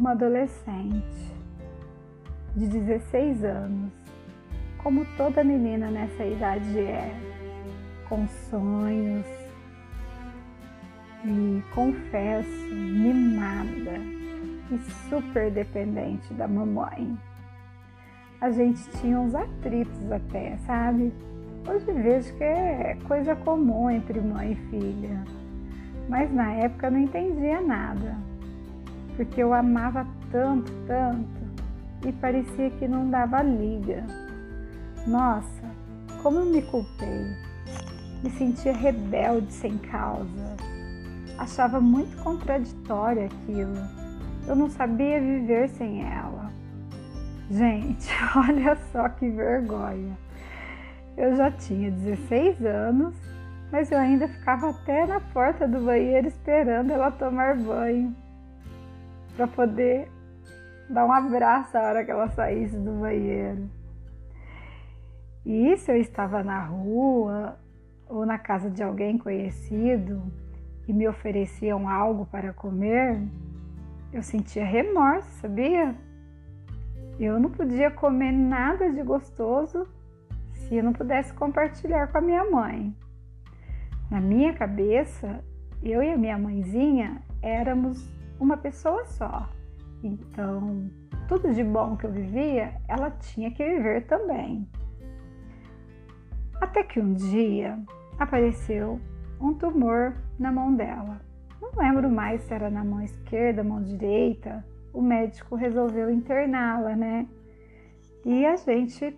Uma adolescente de 16 anos, como toda menina nessa idade é, com sonhos e confesso, mimada e super dependente da mamãe. A gente tinha uns atritos até, sabe? Hoje vejo que é coisa comum entre mãe e filha mas na época eu não entendia nada, porque eu amava tanto, tanto e parecia que não dava liga. Nossa, como eu me culpei, me sentia rebelde sem causa, achava muito contraditório aquilo, eu não sabia viver sem ela. Gente, olha só que vergonha. Eu já tinha 16 anos mas eu ainda ficava até na porta do banheiro esperando ela tomar banho para poder dar um abraço a hora que ela saísse do banheiro. E se eu estava na rua ou na casa de alguém conhecido e me ofereciam algo para comer, eu sentia remorso, sabia? Eu não podia comer nada de gostoso se eu não pudesse compartilhar com a minha mãe. Na minha cabeça, eu e a minha mãezinha éramos uma pessoa só. Então, tudo de bom que eu vivia, ela tinha que viver também. Até que um dia apareceu um tumor na mão dela. Não lembro mais se era na mão esquerda, mão direita. O médico resolveu interná-la, né? E a gente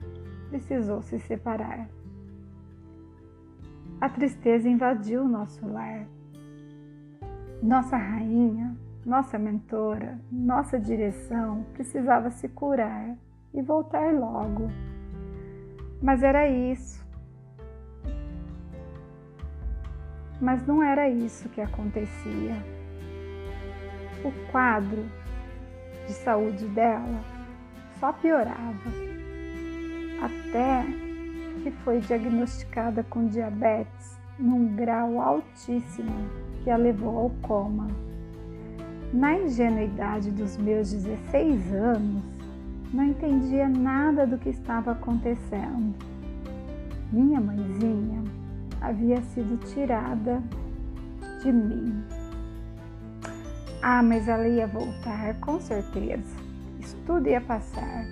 precisou se separar a tristeza invadiu o nosso lar. Nossa rainha, nossa mentora, nossa direção precisava se curar e voltar logo. Mas era isso. Mas não era isso que acontecia. O quadro de saúde dela só piorava. Até que foi diagnosticada com diabetes num grau altíssimo que a levou ao coma. Na ingenuidade dos meus 16 anos, não entendia nada do que estava acontecendo. Minha mãezinha havia sido tirada de mim. Ah, mas ela ia voltar, com certeza. Isso tudo ia passar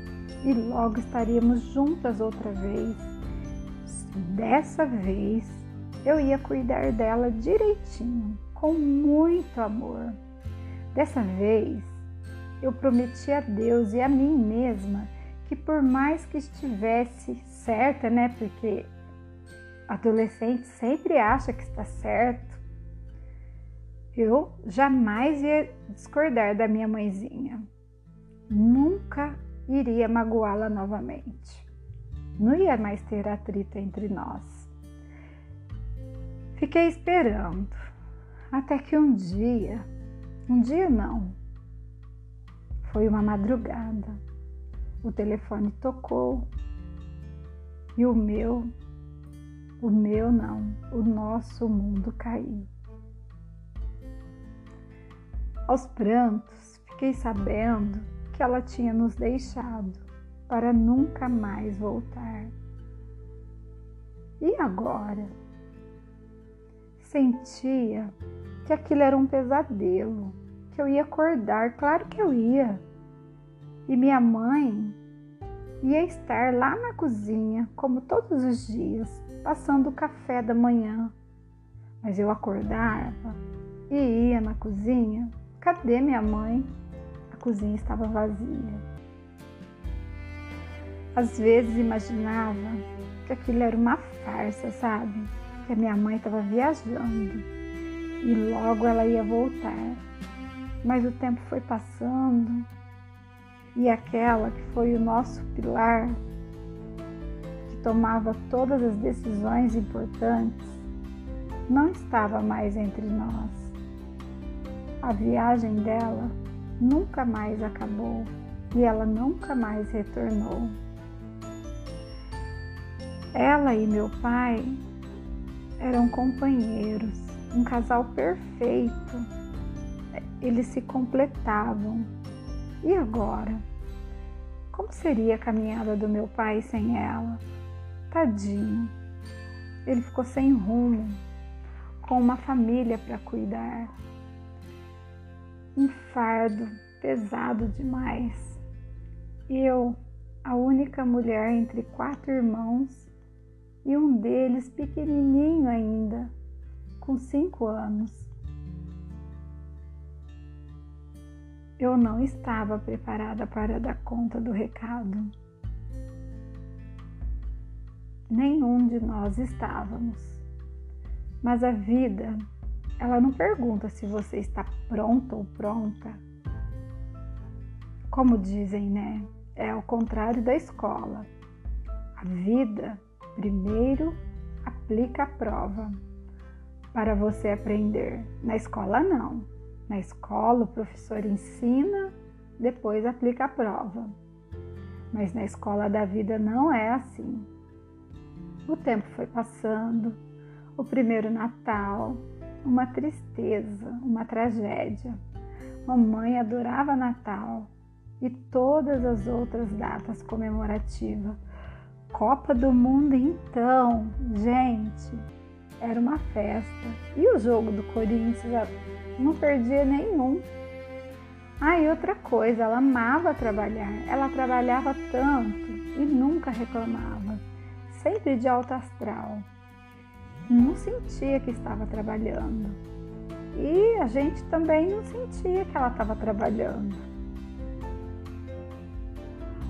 e logo estaríamos juntas outra vez Dessa vez eu ia cuidar dela direitinho, com muito amor. Dessa vez eu prometi a Deus e a mim mesma que por mais que estivesse certa, né? Porque adolescente sempre acha que está certo. Eu jamais ia discordar da minha mãezinha. Nunca iria magoá-la novamente. Não ia mais ter atrito entre nós. Fiquei esperando, até que um dia, um dia não, foi uma madrugada. O telefone tocou e o meu, o meu não, o nosso mundo caiu. Aos prantos, fiquei sabendo que ela tinha nos deixado para nunca mais voltar. E agora? Sentia que aquilo era um pesadelo, eu ia acordar, claro que eu ia. E minha mãe ia estar lá na cozinha, como todos os dias, passando o café da manhã. Mas eu acordava e ia na cozinha. Cadê minha mãe? A cozinha estava vazia. Às vezes imaginava que aquilo era uma farsa, sabe? Que a minha mãe estava viajando e logo ela ia voltar. Mas o tempo foi passando e aquela que foi o nosso pilar, que tomava todas as decisões importantes, não estava mais entre nós. A viagem dela nunca mais acabou e ela nunca mais retornou. Ela e meu pai eram companheiros, um casal perfeito. Eles se completavam. E agora? Como seria a caminhada do meu pai sem ela? Tadinho. Ele ficou sem rumo, com uma família para cuidar. Um fardo pesado demais. Eu, a única mulher entre quatro irmãos, e um deles pequenininho ainda, com cinco anos. Eu não estava preparada para dar conta do recado. Nenhum de nós estávamos. Mas a vida, ela não pergunta se você está pronto ou pronta. Como dizem, né? É ao contrário da escola. A vida primeiro aplica a prova para você aprender. Na escola, não. Na escola, o professor ensina, depois aplica a prova. Mas na escola da vida não é assim. O tempo foi passando, o primeiro Natal, uma tristeza, uma tragédia. Mamãe adorava Natal e todas as outras datas comemorativas. Copa do Mundo, então, gente, era uma festa. E o jogo do Corinthians não perdia nenhum. Ah, e outra coisa, ela amava trabalhar. Ela trabalhava tanto e nunca reclamava. Sempre de alto astral. Não sentia que estava trabalhando. E a gente também não sentia que ela estava trabalhando.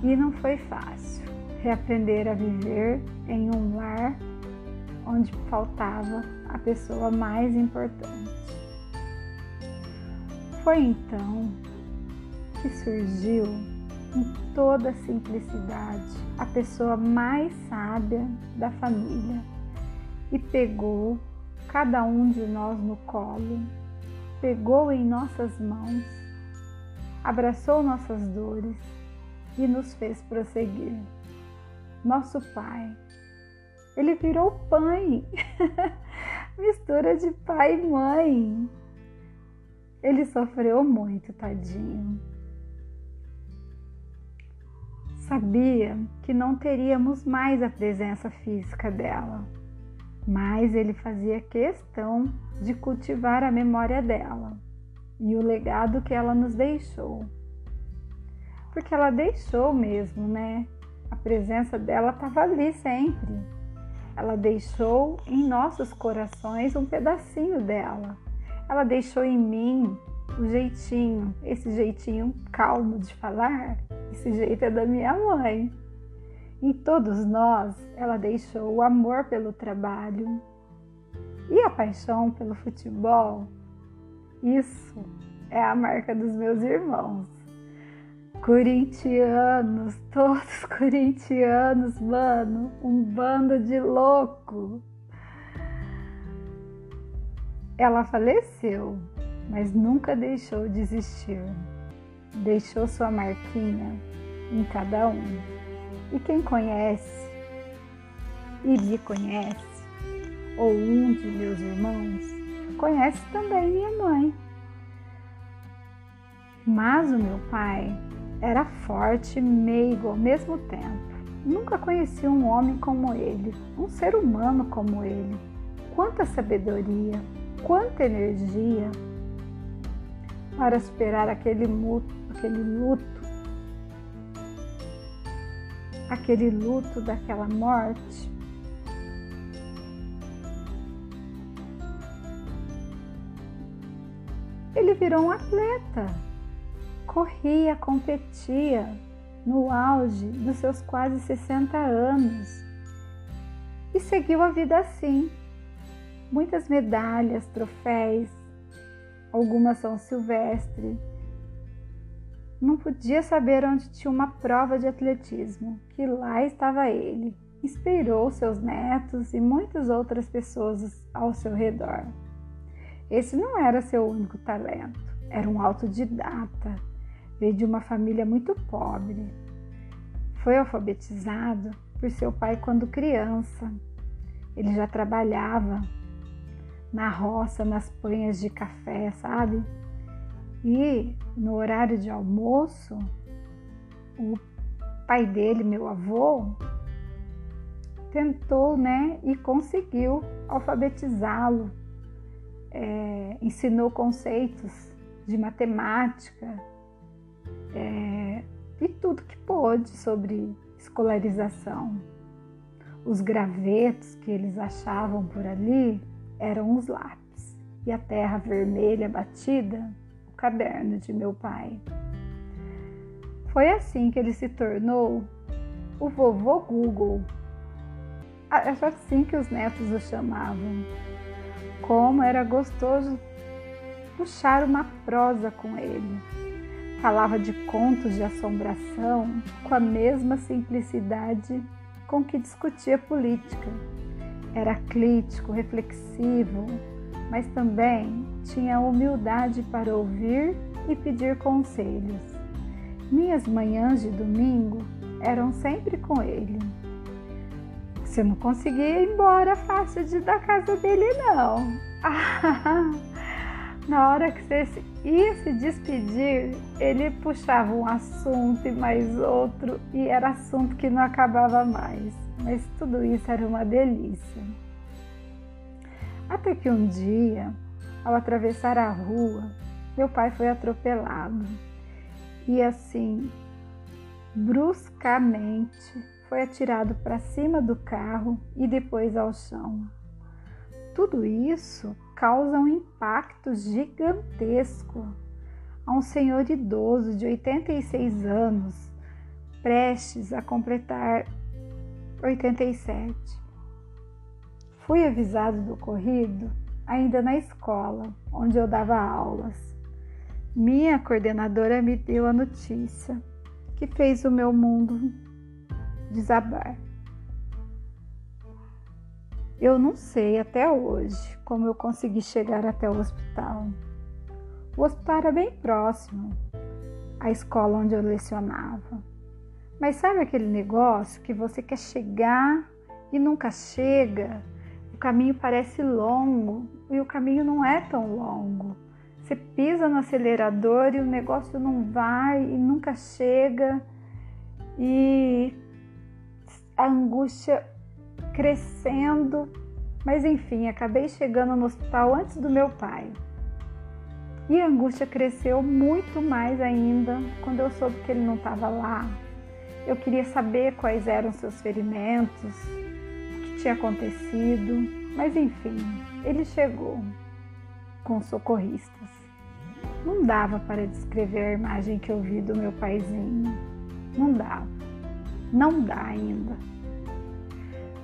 E não foi fácil reaprender a viver em um lar onde faltava a pessoa mais importante. Foi então que surgiu em toda simplicidade a pessoa mais sábia da família e pegou cada um de nós no colo, pegou em nossas mãos, abraçou nossas dores e nos fez prosseguir. Nosso Pai, ele virou pai, mistura de pai e mãe. Ele sofreu muito, tadinho. Sabia que não teríamos mais a presença física dela, mas ele fazia questão de cultivar a memória dela e o legado que ela nos deixou. Porque ela deixou mesmo, né? A presença dela estava ali sempre. Ela deixou em nossos corações um pedacinho dela ela deixou em mim o jeitinho, esse jeitinho calmo de falar, esse jeito é da minha mãe. Em todos nós, ela deixou o amor pelo trabalho e a paixão pelo futebol. Isso é a marca dos meus irmãos. Corintianos, todos corintianos, mano, um bando de louco. Ela faleceu, mas nunca deixou de existir. Deixou sua marquinha em cada um. E quem conhece e lhe conhece, ou um de meus irmãos, conhece também minha mãe. Mas o meu pai era forte e meigo ao mesmo tempo. Nunca conheci um homem como ele, um ser humano como ele. Quanta sabedoria, quanta energia para superar aquele luto, aquele luto, aquele luto daquela morte. Ele virou um atleta, corria, competia no auge dos seus quase 60 anos e seguiu a vida assim muitas medalhas, troféus, algumas são silvestre. Não podia saber onde tinha uma prova de atletismo, que lá estava ele. Inspirou seus netos e muitas outras pessoas ao seu redor. Esse não era seu único talento, era um autodidata. Veio de uma família muito pobre. Foi alfabetizado por seu pai quando criança. Ele já trabalhava na roça, nas panhas de café, sabe? E no horário de almoço, o pai dele, meu avô, tentou, né, e conseguiu alfabetizá-lo, é, ensinou conceitos de matemática é, e tudo que pôde sobre escolarização. Os gravetos que eles achavam por ali eram os lápis e a terra vermelha batida, o caderno de meu pai. Foi assim que ele se tornou o vovô Google. Era assim que os netos o chamavam. Como era gostoso puxar uma prosa com ele. Falava de contos de assombração com a mesma simplicidade com que discutia política. Era crítico, reflexivo, mas também tinha humildade para ouvir e pedir conselhos. Minhas manhãs de domingo eram sempre com ele. Você não conseguia ir embora fácil de da casa dele, não. Na hora que você ia se despedir, ele puxava um assunto e mais outro, e era assunto que não acabava mais. Mas tudo isso era uma delícia. Até que um dia, ao atravessar a rua, meu pai foi atropelado. E assim, bruscamente, foi atirado para cima do carro e depois ao chão. Tudo isso causa um impacto gigantesco a um senhor idoso de 86 anos, prestes a completar 87. Fui avisado do ocorrido ainda na escola, onde eu dava aulas. Minha coordenadora me deu a notícia que fez o meu mundo desabar. Eu não sei até hoje como eu consegui chegar até o hospital. O hospital era bem próximo à escola onde eu lecionava. Mas sabe aquele negócio que você quer chegar e nunca chega? O caminho parece longo e o caminho não é tão longo. Você pisa no acelerador e o negócio não vai e nunca chega. E a angústia crescendo, mas enfim, acabei chegando no hospital antes do meu pai. E a angústia cresceu muito mais ainda quando eu soube que ele não estava lá. Eu queria saber quais eram seus ferimentos, o que tinha acontecido, mas enfim, ele chegou com socorristas. Não dava para descrever a imagem que eu vi do meu paizinho. Não dava. Não dá ainda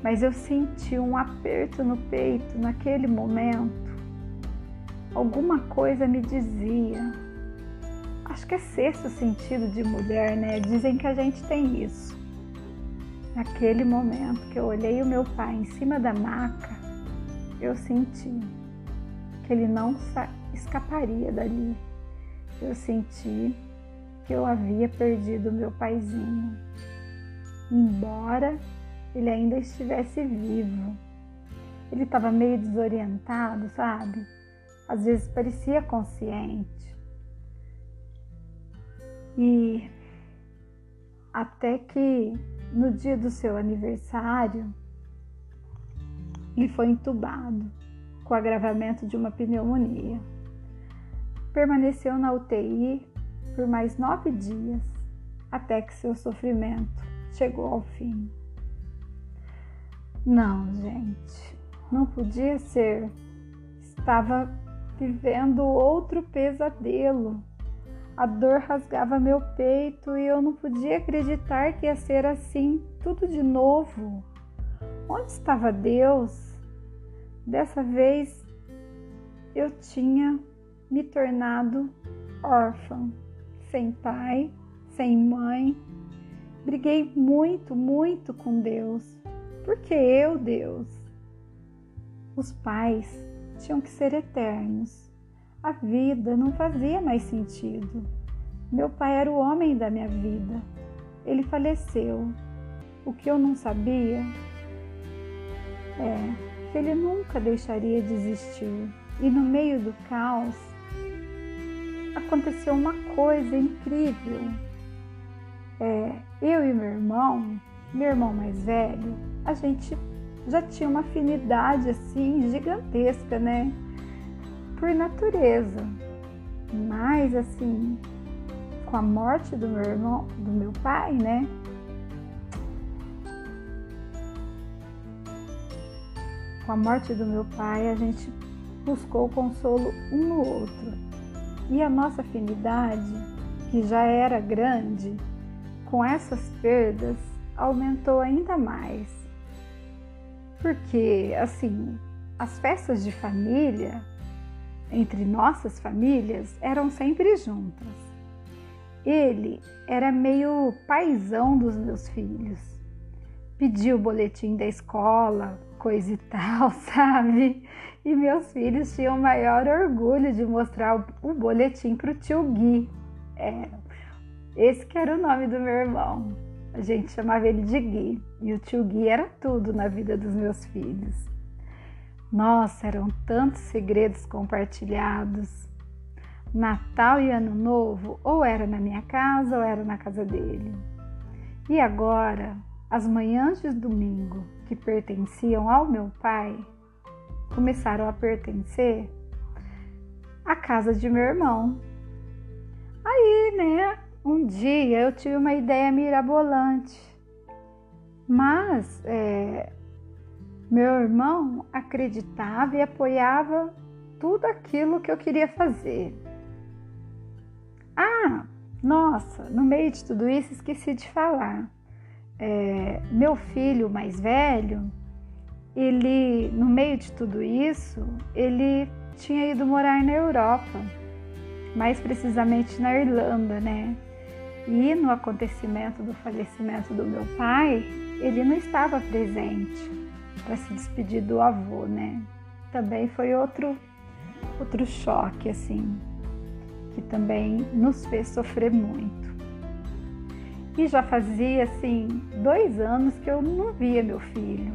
mas eu senti um aperto no peito naquele momento. Alguma coisa me dizia. Acho que é sexto sentido de mulher, né? Dizem que a gente tem isso. Naquele momento que eu olhei o meu pai em cima da maca, eu senti que ele não escaparia dali. Eu senti que eu havia perdido meu paizinho. Embora ele ainda estivesse vivo. Ele estava meio desorientado, sabe? Às vezes parecia consciente. E até que no dia do seu aniversário, ele foi entubado com agravamento de uma pneumonia. Permaneceu na UTI por mais nove dias até que seu sofrimento chegou ao fim. Não, gente, não podia ser. Estava vivendo outro pesadelo. A dor rasgava meu peito e eu não podia acreditar que ia ser assim, tudo de novo. Onde estava Deus? Dessa vez eu tinha me tornado órfã, sem pai, sem mãe. Briguei muito, muito com Deus porque eu, Deus? Os pais tinham que ser eternos. A vida não fazia mais sentido. Meu pai era o homem da minha vida. Ele faleceu. O que eu não sabia é que ele nunca deixaria de existir. E no meio do caos, aconteceu uma coisa incrível. É, eu e meu irmão, meu irmão mais velho, a gente já tinha uma afinidade assim gigantesca, né? Por natureza. Mas assim, com a morte do meu irmão, do meu pai, né? Com a morte do meu pai, a gente buscou consolo um no outro. E a nossa afinidade, que já era grande, com essas perdas aumentou ainda mais. Porque, assim, as festas de família, entre nossas famílias, eram sempre juntas. Ele era meio paisão dos meus filhos. Pedia o boletim da escola, coisa e tal, sabe? E meus filhos tinham maior orgulho de mostrar o boletim para o tio Gui. É, esse que era o nome do meu irmão. A gente chamava ele de Gui. E o tio Gui era tudo na vida dos meus filhos. Nossa, eram tantos segredos compartilhados. Natal e Ano Novo, ou era na minha casa ou era na casa dele. E agora, as manhãs de domingo que pertenciam ao meu pai começaram a pertencer à casa de meu irmão. Um dia eu tive uma ideia mirabolante, mas é, meu irmão acreditava e apoiava tudo aquilo que eu queria fazer. Ah, nossa, no meio de tudo isso esqueci de falar. É, meu filho mais velho, ele, no meio de tudo isso, ele tinha ido morar na Europa, mais precisamente na Irlanda, né? E no acontecimento do falecimento do meu pai, ele não estava presente para se despedir do avô, né? Também foi outro outro choque assim, que também nos fez sofrer muito. E já fazia assim dois anos que eu não via meu filho.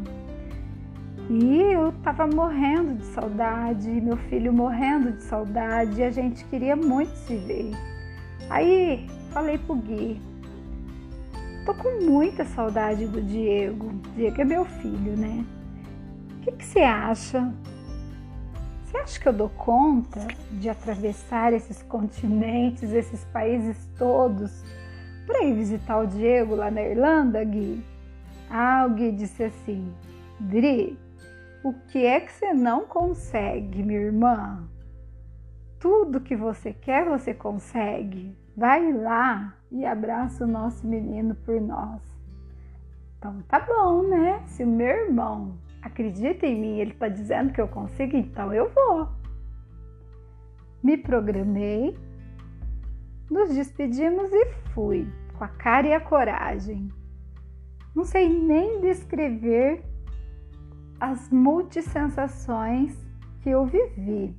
E eu estava morrendo de saudade, meu filho morrendo de saudade, e a gente queria muito se ver. Aí falei pro Gui, tô com muita saudade do Diego. Diego é meu filho, né? O que, que você acha? Você acha que eu dou conta de atravessar esses continentes, esses países todos, para ir visitar o Diego lá na Irlanda, Gui? Ah, o Gui disse assim: Dri, o que é que você não consegue, minha irmã? Tudo que você quer, você consegue. Vai lá e abraça o nosso menino por nós. Então tá bom, né? Se o meu irmão acredita em mim, ele está dizendo que eu consigo, então eu vou. Me programei, nos despedimos e fui, com a cara e a coragem. Não sei nem descrever as multissensações que eu vivi.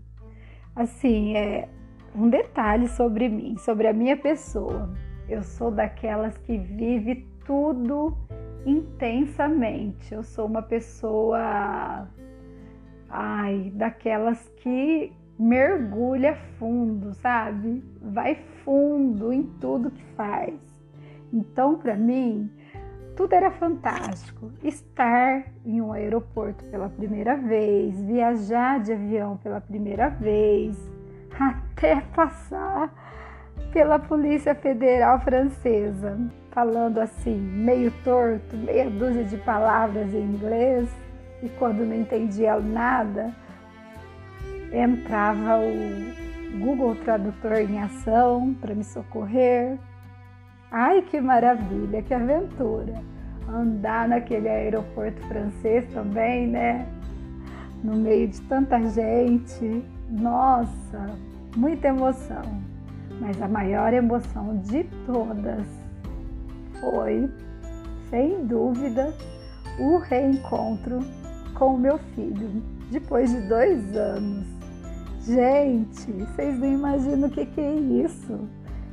Assim, é, um detalhe sobre mim, sobre a minha pessoa. Eu sou daquelas que vive tudo intensamente. Eu sou uma pessoa ai, daquelas que mergulha fundo, sabe? Vai fundo em tudo que faz. Então, para mim, tudo era fantástico. Estar em um aeroporto pela primeira vez, viajar de avião pela primeira vez, até passar pela Polícia Federal Francesa, falando assim, meio torto, meia dúzia de palavras em inglês, e quando não entendia nada, entrava o Google Tradutor em ação para me socorrer. Ai, que maravilha, que aventura! Andar naquele aeroporto francês também, né? No meio de tanta gente, nossa, muita emoção. Mas a maior emoção de todas foi, sem dúvida, o reencontro com o meu filho, depois de dois anos. Gente, vocês não imaginam o que, que é isso.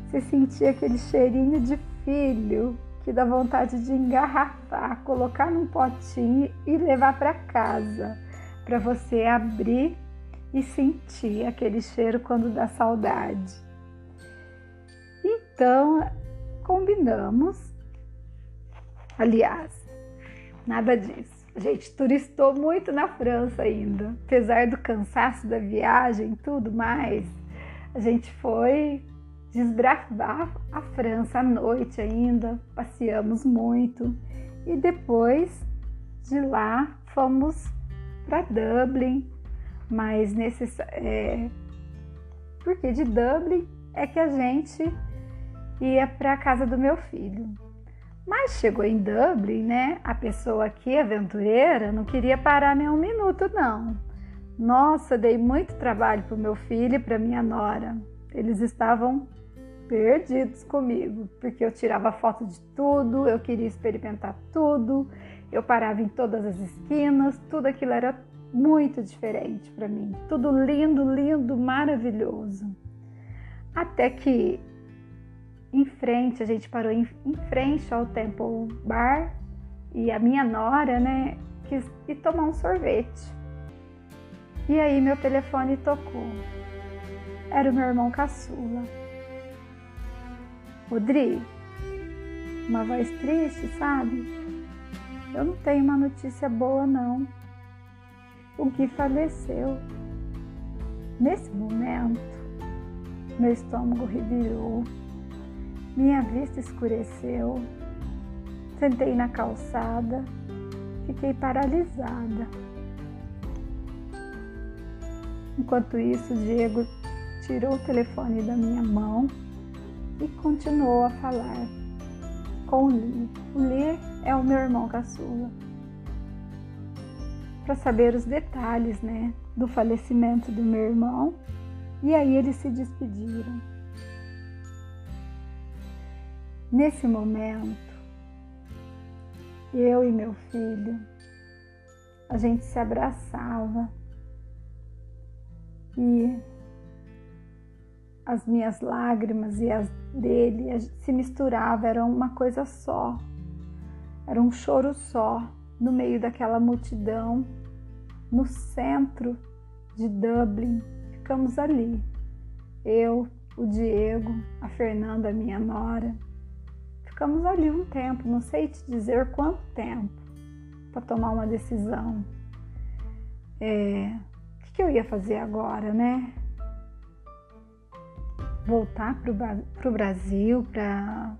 Você sentia aquele cheirinho de filho que dá vontade de engarrafar, colocar num potinho e levar para casa, para você abrir e sentir aquele cheiro quando dá saudade. Então, combinamos. Aliás, nada disso. Gente turistou muito na França ainda. Apesar do cansaço da viagem e tudo mais, a gente foi desbravar a França à noite ainda, passeamos muito e depois de lá fomos para Dublin, mas necess... É... porque de Dublin é que a gente ia para a casa do meu filho. Mas chegou em Dublin, né? A pessoa aqui, aventureira, não queria parar nem um minuto, não. Nossa, dei muito trabalho para o meu filho e para minha nora. Eles estavam perdidos comigo, porque eu tirava foto de tudo, eu queria experimentar tudo, eu parava em todas as esquinas, tudo aquilo era muito diferente para mim, tudo lindo, lindo, maravilhoso. Até que em frente, a gente parou em, em frente ao Temple Bar e a minha nora, né, quis ir tomar um sorvete. E aí meu telefone tocou. Era o meu irmão caçula. Rodrigo, uma voz triste, sabe? Eu não tenho uma notícia boa, não. O Gui faleceu. Nesse momento, meu estômago revirou, minha vista escureceu, sentei na calçada, fiquei paralisada. Enquanto isso, Diego tirou o telefone da minha mão e continuou a falar com o Lee. O Lee é o meu irmão caçula. Para saber os detalhes, né, do falecimento do meu irmão. E aí eles se despediram. Nesse momento, eu e meu filho, a gente se abraçava e as minhas lágrimas e as dele se misturavam, era uma coisa só, era um choro só no meio daquela multidão, no centro de Dublin. Ficamos ali, eu, o Diego, a Fernanda, minha nora. Ficamos ali um tempo, não sei te dizer quanto tempo, para tomar uma decisão. É, o que eu ia fazer agora, né? voltar para o Brasil para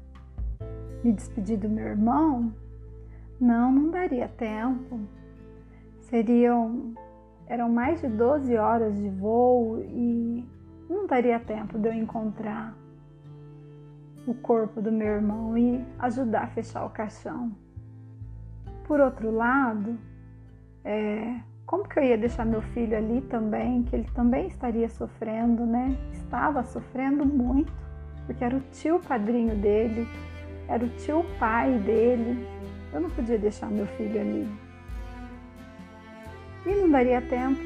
me despedir do meu irmão? Não, não daria tempo. Seriam eram mais de 12 horas de voo e não daria tempo de eu encontrar o corpo do meu irmão e ajudar a fechar o caixão. Por outro lado, é, como que eu ia deixar meu filho ali também, que ele também estaria sofrendo, né? Estava sofrendo muito, porque era o tio padrinho dele, era o tio pai dele. Eu não podia deixar meu filho ali. E não daria tempo.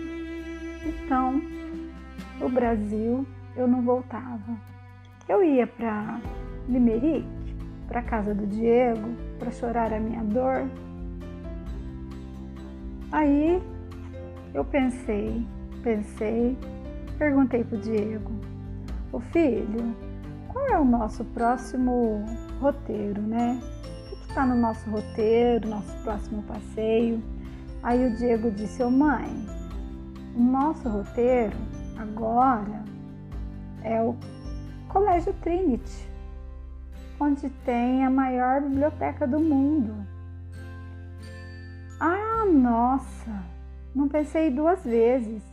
Então, o Brasil, eu não voltava. Eu ia para Limerick, para casa do Diego, para chorar a minha dor. Aí eu pensei, pensei, perguntei para o Diego: Ô filho, qual é o nosso próximo roteiro, né? Está no nosso roteiro, nosso próximo passeio? Aí o Diego disse: Ô mãe, o nosso roteiro agora é o Colégio Trinity, onde tem a maior biblioteca do mundo. Ah, nossa! Não pensei duas vezes.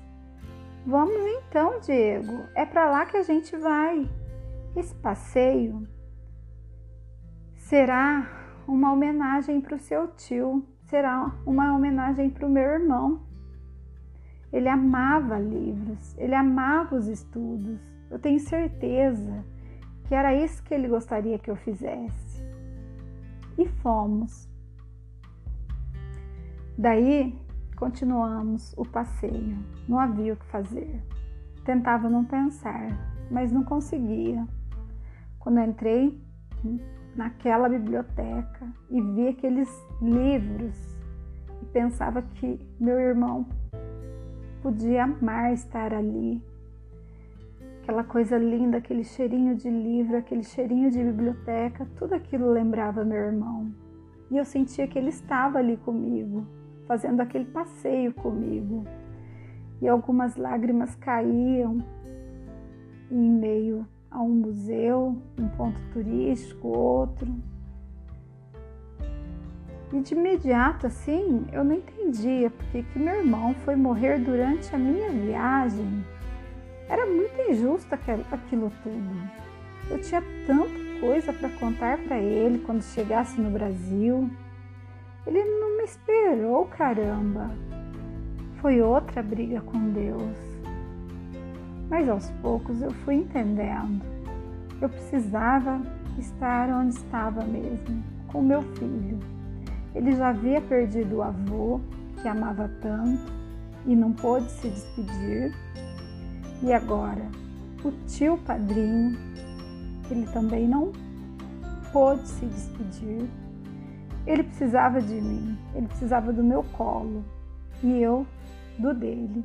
Vamos então, Diego. É para lá que a gente vai. Esse passeio será uma homenagem para o seu tio, será uma homenagem para o meu irmão. Ele amava livros, ele amava os estudos. Eu tenho certeza que era isso que ele gostaria que eu fizesse. E fomos. Daí Continuamos o passeio. Não havia o que fazer. Tentava não pensar, mas não conseguia. Quando entrei naquela biblioteca e vi aqueles livros e pensava que meu irmão podia amar estar ali. aquela coisa linda, aquele cheirinho de livro, aquele cheirinho de biblioteca, tudo aquilo lembrava meu irmão. E eu sentia que ele estava ali comigo, fazendo aquele passeio comigo. E algumas lágrimas caíam em meio a um museu, um ponto turístico, outro. E de imediato, assim, eu não entendia porque que meu irmão foi morrer durante a minha viagem era muito injusto aquilo tudo. Eu tinha tanta coisa para contar para ele quando chegasse no Brasil. Ele não me esperou, caramba. Foi outra briga com Deus. Mas aos poucos eu fui entendendo. Eu precisava estar onde estava mesmo, com meu filho. Ele já havia perdido o avô, que amava tanto, e não pôde se despedir e agora, o tio padrinho, ele também não pôde se despedir. Ele precisava de mim, ele precisava do meu colo e eu do dele,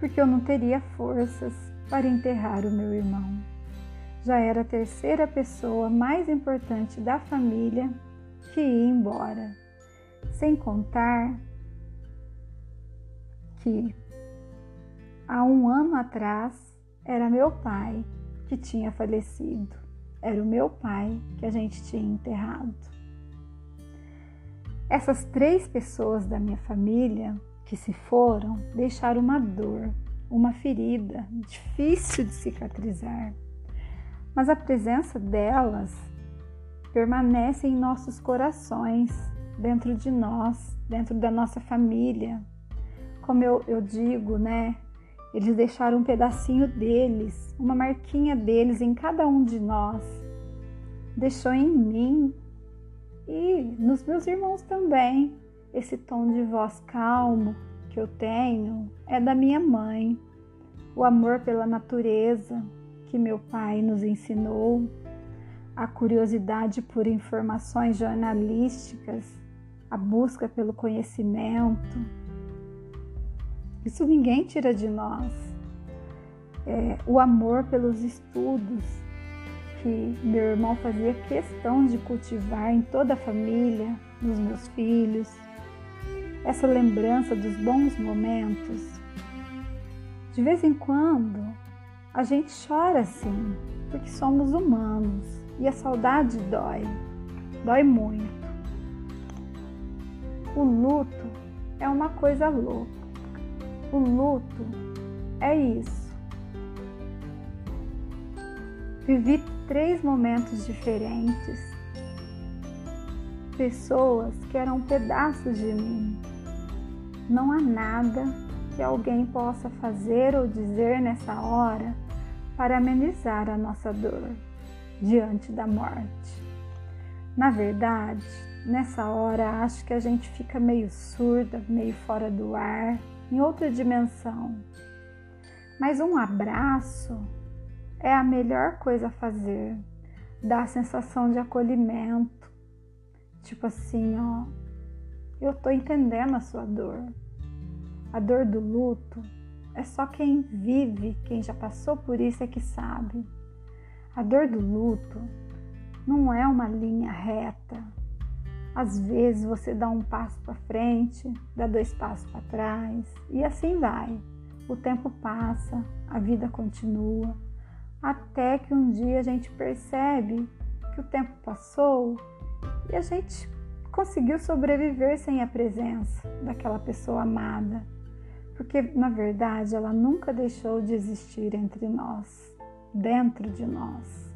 porque eu não teria forças para enterrar o meu irmão. Já era a terceira pessoa mais importante da família que ia embora, sem contar que há um ano atrás era meu pai que tinha falecido. Era o meu pai que a gente tinha enterrado. Essas três pessoas da minha família que se foram deixaram uma dor, uma ferida difícil de cicatrizar. Mas a presença delas permanece em nossos corações, dentro de nós, dentro da nossa família. Como eu, eu digo, né? Eles deixaram um pedacinho deles, uma marquinha deles em cada um de nós. Deixou em mim e nos meus irmãos também. Esse tom de voz calmo que eu tenho é da minha mãe. O amor pela natureza que meu pai nos ensinou, a curiosidade por informações jornalísticas, a busca pelo conhecimento, isso ninguém tira de nós. É, o amor pelos estudos que meu irmão fazia questão de cultivar em toda a família, nos meus filhos. Essa lembrança dos bons momentos. De vez em quando, a gente chora assim, porque somos humanos e a saudade dói, dói muito. O luto é uma coisa louca. O luto é isso. Vivi três momentos diferentes. Pessoas que eram pedaços de mim. Não há nada que alguém possa fazer ou dizer nessa hora para amenizar a nossa dor diante da morte. Na verdade, nessa hora acho que a gente fica meio surda, meio fora do ar em outra dimensão. Mas um abraço é a melhor coisa a fazer, dá a sensação de acolhimento. Tipo assim, ó, eu tô entendendo a sua dor. A dor do luto é só quem vive, quem já passou por isso é que sabe. A dor do luto não é uma linha reta, às vezes você dá um passo para frente, dá dois passos para trás e assim vai. O tempo passa, a vida continua, até que um dia a gente percebe que o tempo passou e a gente conseguiu sobreviver sem a presença daquela pessoa amada, porque na verdade ela nunca deixou de existir entre nós, dentro de nós.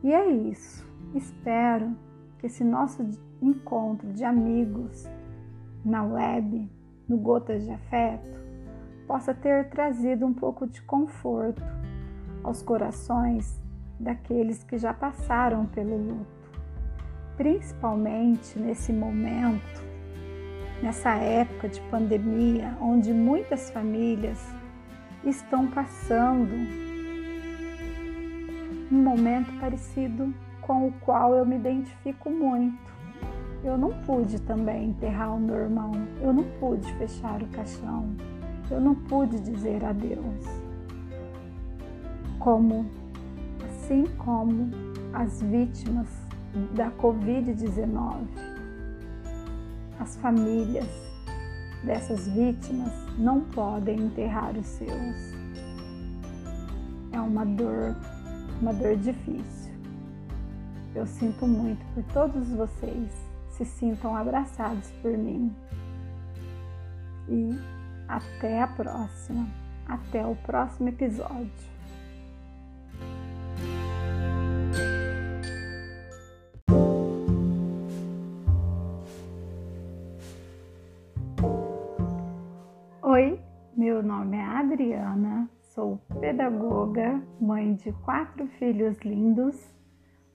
E é isso. Espero que esse nosso encontro de amigos na web, no Gotas de Afeto, possa ter trazido um pouco de conforto aos corações daqueles que já passaram pelo luto, principalmente nesse momento, nessa época de pandemia, onde muitas famílias estão passando um momento parecido com o qual eu me identifico muito. Eu não pude também enterrar o meu irmão, eu não pude fechar o caixão, eu não pude dizer adeus. como, assim como as vítimas da Covid-19, as famílias dessas vítimas não podem enterrar os seus. É uma dor, uma dor difícil. Eu sinto muito por todos vocês, se sintam abraçados por mim. E até a próxima, até o próximo episódio. Meu nome é Adriana, sou pedagoga, mãe de quatro filhos lindos,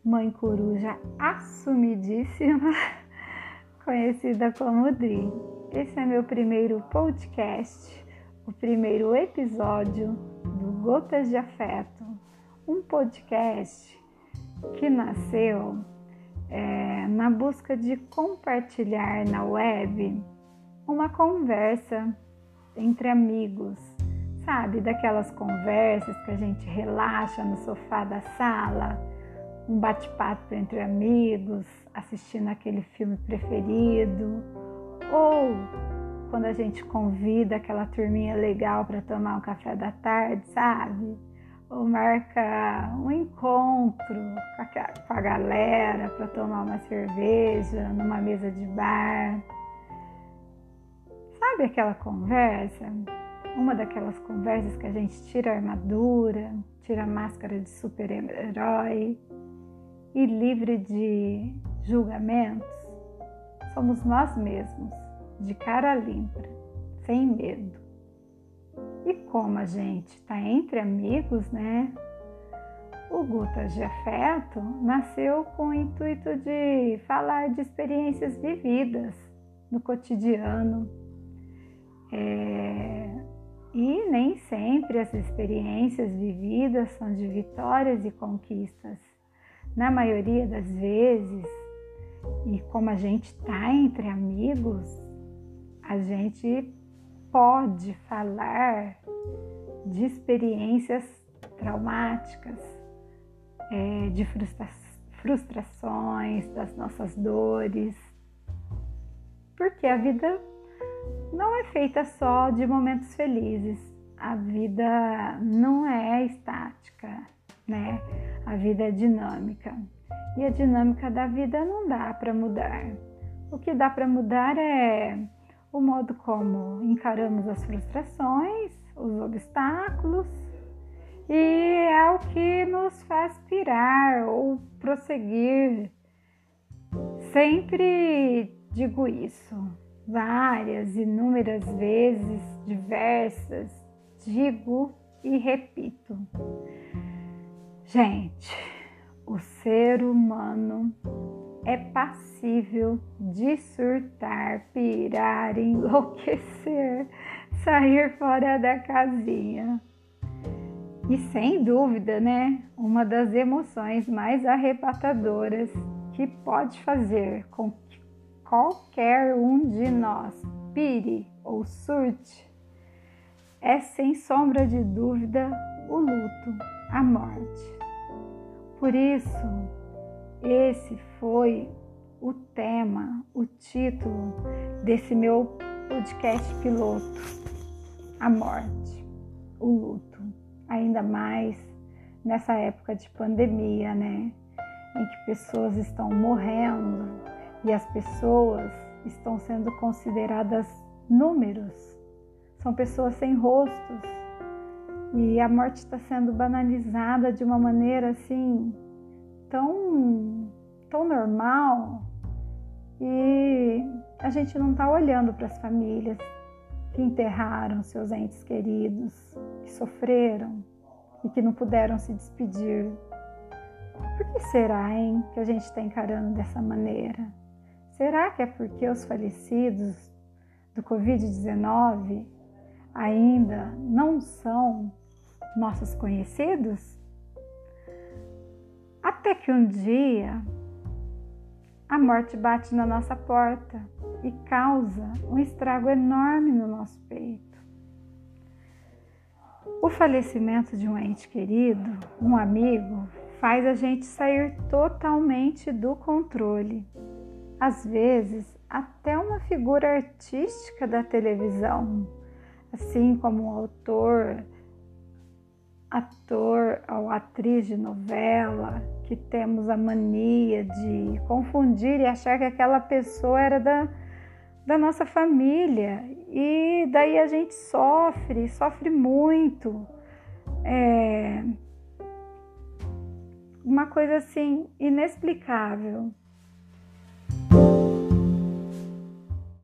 mãe coruja assumidíssima, conhecida como Dri. Esse é meu primeiro podcast, o primeiro episódio do Gotas de Afeto, um podcast que nasceu é, na busca de compartilhar na web uma conversa entre amigos, sabe? Daquelas conversas que a gente relaxa no sofá da sala, um bate-papo entre amigos, assistindo aquele filme preferido, ou quando a gente convida aquela turminha legal para tomar um café da tarde, sabe? Ou marca um encontro com a galera para tomar uma cerveja numa mesa de bar. Sabe aquela conversa? Uma daquelas conversas que a gente tira a armadura, tira a máscara de super-herói e livre de julgamentos? Somos nós mesmos, de cara limpa, sem medo. E como a gente está entre amigos, né? O Gutas de Afeto nasceu com o intuito de falar de experiências vividas no cotidiano, é, e nem sempre as experiências vividas são de vitórias e conquistas. Na maioria das vezes, e como a gente está entre amigos, a gente pode falar de experiências traumáticas, é, de frustra frustrações, das nossas dores, porque a vida não é feita só de momentos felizes. A vida não é estática, né? A vida é dinâmica. E a dinâmica da vida não dá para mudar. O que dá para mudar é o modo como encaramos as frustrações, os obstáculos, e é o que nos faz pirar ou prosseguir. Sempre digo isso, várias, inúmeras vezes, diversas, digo e repito. Gente, o ser humano é passível de surtar, pirar, enlouquecer, sair fora da casinha. E sem dúvida, né, uma das emoções mais arrebatadoras que pode fazer com qualquer um de nós pire ou surte, é sem sombra de dúvida o luto, a morte. Por isso, esse foi o tema, o título desse meu podcast piloto: a morte, o luto. Ainda mais nessa época de pandemia, né? Em que pessoas estão morrendo e as pessoas estão sendo consideradas números, são pessoas sem rostos e a morte está sendo banalizada de uma maneira assim tão, tão normal e a gente não está olhando para as famílias que enterraram seus entes queridos, que sofreram e que não puderam se despedir. Por que será, hein, que a gente está encarando dessa maneira? Será que é porque os falecidos do Covid-19 ainda não são nossos conhecidos? Até que um dia a morte bate na nossa porta e causa um estrago enorme no nosso peito. O falecimento de um ente querido, um amigo, faz a gente sair totalmente do controle. Às vezes, até uma figura artística da televisão, assim como um autor, ator ou atriz de novela, que temos a mania de confundir e achar que aquela pessoa era da, da nossa família. E daí a gente sofre, sofre muito. É uma coisa assim inexplicável.